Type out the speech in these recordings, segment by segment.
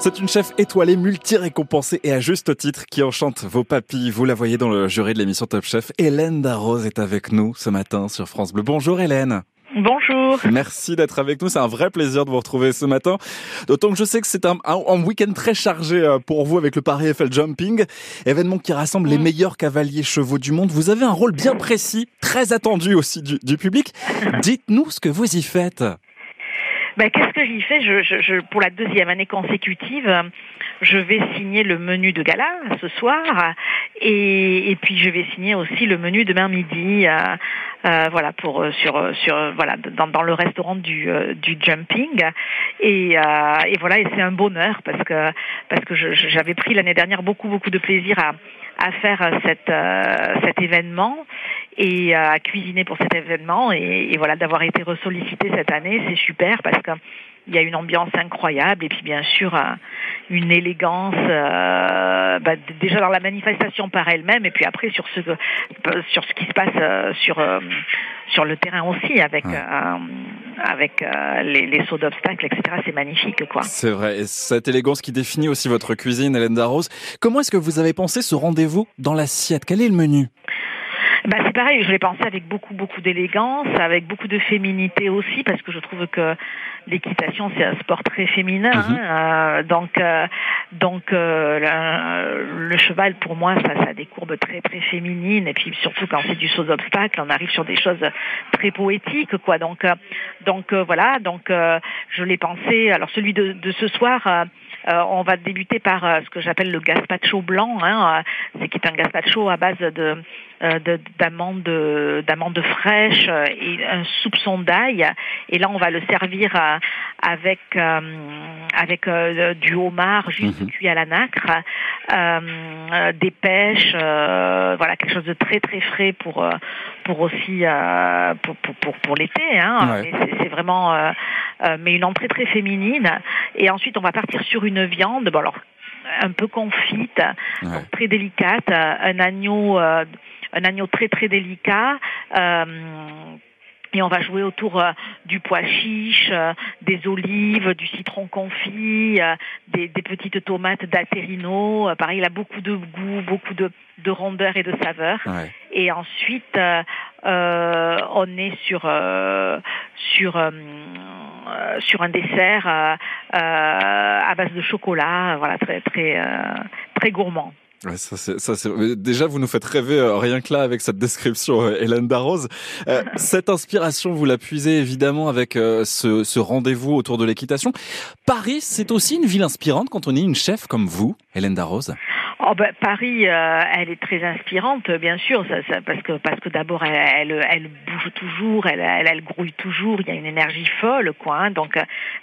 C'est une chef étoilée multi-récompensée et à juste titre qui enchante vos papilles. Vous la voyez dans le jury de l'émission Top Chef. Hélène Darroze est avec nous ce matin sur France Bleu. Bonjour Hélène. Bonjour. Merci d'être avec nous. C'est un vrai plaisir de vous retrouver ce matin. D'autant que je sais que c'est un, un, week-end très chargé euh, pour vous avec le Paris Eiffel Jumping, événement qui rassemble les meilleurs cavaliers chevaux du monde. Vous avez un rôle bien précis, très attendu aussi du, du public. Dites-nous ce que vous y faites. Ben, qu'est-ce que j'y fais? Je, je, je, Pour la deuxième année consécutive, je vais signer le menu de gala ce soir et, et puis je vais signer aussi le menu demain midi. Euh, euh, voilà pour euh, sur sur voilà dans, dans le restaurant du du jumping et, et voilà et c'est un bonheur parce que parce que j'avais pris l'année dernière beaucoup beaucoup de plaisir à à faire cette cet événement et euh, à cuisiner pour cet événement. Et, voilà, d'avoir été ressollicité cette année, c'est super parce que il y a une ambiance incroyable et puis bien sûr euh, une élégance euh, bah, déjà dans la manifestation par elle-même et puis après sur ce sur ce qui se passe sur sur le terrain aussi avec avec les, les sauts d'obstacles etc c'est magnifique quoi. C'est vrai. Et cette élégance qui définit aussi votre cuisine Hélène Darroze comment est-ce que vous avez pensé ce rendez-vous dans l'assiette? Quel est le menu? Bah, c'est pareil, je l'ai pensé avec beaucoup beaucoup d'élégance, avec beaucoup de féminité aussi, parce que je trouve que l'équitation c'est un sport très féminin. Hein, euh, donc euh, donc euh, le, cheval pour moi ça, ça a des courbes très très féminines et puis surtout quand c'est du saut d'obstacle, on arrive sur des choses très poétiques quoi. Donc donc voilà, donc je l'ai pensé. Alors celui de, de ce soir. on va débuter par ce que j'appelle le gazpacho blanc, hein, c'est qui est un gazpacho à base de euh, d'amandes d'amandes fraîches et un soupçon d'ail. Et là, on va le servir euh, avec euh, avec du homard juste mhm. cuit à la nacre, des pêches, voilà quelque chose de très très frais pour pour aussi pour pour pour, l'été. Hein. C'est vraiment mais une entrée très féminine. Et ensuite, on va partir sur une viande. Bon alors un peu confite, très délicate, un agneau un agneau très très délicat. Euh, et on va jouer autour euh, du pois chiche, euh, des olives, du citron confit, des, petites tomates d'alterino. pareil, il a beaucoup de goût, beaucoup de, de rondeur et de saveur. Et ensuite, on est sur sur sur un dessert à base de chocolat, voilà, très très très gourmand. Ouais, ça, c'est, ça, c'est... Déjà, vous nous faites rêver euh, rien que là avec cette description, euh, Hélène Darroze. Euh, cette inspiration, vous la puisez évidemment avec ce, ce rendez-vous autour de l'équitation. Paris, c'est aussi une ville inspirante quand on est une chef comme vous, Hélène Darroze. Oh ben, Paris, euh, elle est très inspirante, bien sûr, ça, ça, parce que parce que d'abord elle, elle, elle, bouge toujours, elle, elle, elle, grouille toujours, il y a une énergie folle, quoi. Hein, donc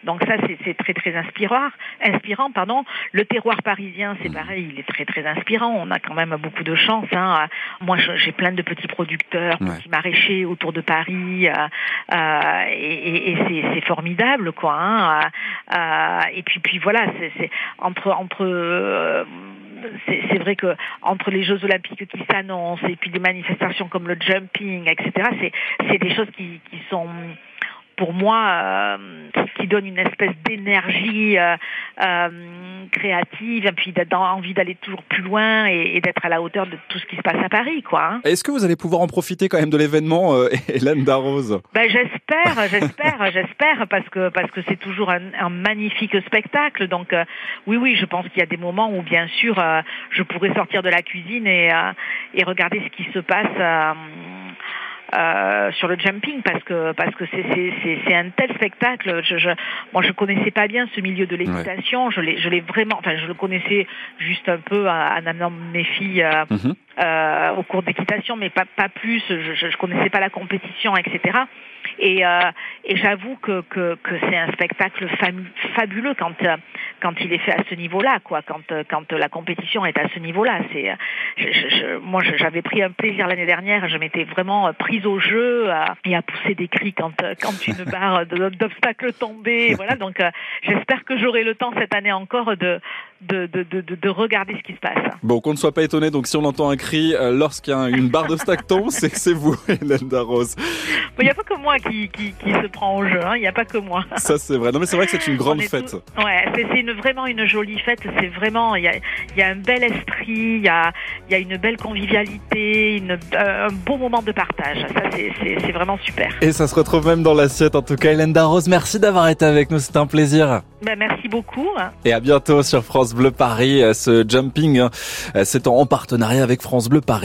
donc ça c'est très très inspirant, inspirant, pardon. Le terroir parisien, c'est mmh. pareil, il est très très inspirant. On a quand même beaucoup de chance. Hein. Moi, j'ai plein de petits producteurs, petits maraîchers autour de Paris, euh, euh, et, et c'est formidable, quoi. Hein. Euh, et puis puis voilà, c'est entre entre c'est vrai que entre les Jeux Olympiques qui s'annoncent et puis des manifestations comme le jumping, etc., c'est des choses qui, qui sont pour moi, euh, qui donne une espèce d'énergie euh, euh, créative, et puis envie d'aller toujours plus loin et, d'être à la hauteur de tout ce qui se passe à Paris, quoi. Hein. Est-ce que vous allez pouvoir en profiter quand même de l'événement, Hélène Darroze? Ben, j'espère, j'espère, j'espère, parce que parce que c'est toujours un, magnifique spectacle. Donc oui, oui, je pense qu'il y a des moments où bien sûr je pourrais sortir de la cuisine et et regarder ce qui se passe euh, sur le jumping parce que parce que c'est c'est c'est un tel spectacle. Je, je moi je connaissais pas bien ce milieu de l'équitation. Je l'ai je l'ai vraiment. Enfin je le connaissais juste un peu en amenant mes filles euh, mhm. euh, au cours d'équitation, mais pas pas plus. Je, je, je connaissais pas la compétition, etc. Et, euh, et j'avoue que, que, que c'est un spectacle fabuleux quand, euh, quand il est fait à ce niveau-là, quoi. Quand, euh, quand la compétition est à ce niveau-là, c'est, je, je, moi, j'avais pris un plaisir l'année dernière. Je m'étais vraiment prise au jeu et à pousser des cris quand, quand une barre d'obstacles tombait. Voilà. Donc, j'espère que j'aurai le temps cette année encore de de, de, de, de regarder ce qui se passe. Bon, qu'on ne soit pas étonné, donc si on entend un cri euh, lorsqu'il y a une barre de stacton, c'est que c'est vous, Hélène Darroze. Il n'y a pas que moi qui, qui, qui se prend au jeu, hein. il n'y a pas que moi. Ça c'est vrai. Non mais c'est vrai que c'est une grande fête. Tout... Ouais, c'est une, vraiment une jolie fête. C'est vraiment, il y a, y a un bel esprit, il y a, y a une belle convivialité, une, un beau moment de partage. Ça c'est vraiment super. Et ça se retrouve même dans l'assiette. En tout cas, Hélène Darroze, merci d'avoir été avec nous. C'était un plaisir. Ben, merci beaucoup. Et à bientôt sur France Bleu Paris. Ce jumping, hein, c'est en partenariat avec France Bleu Paris.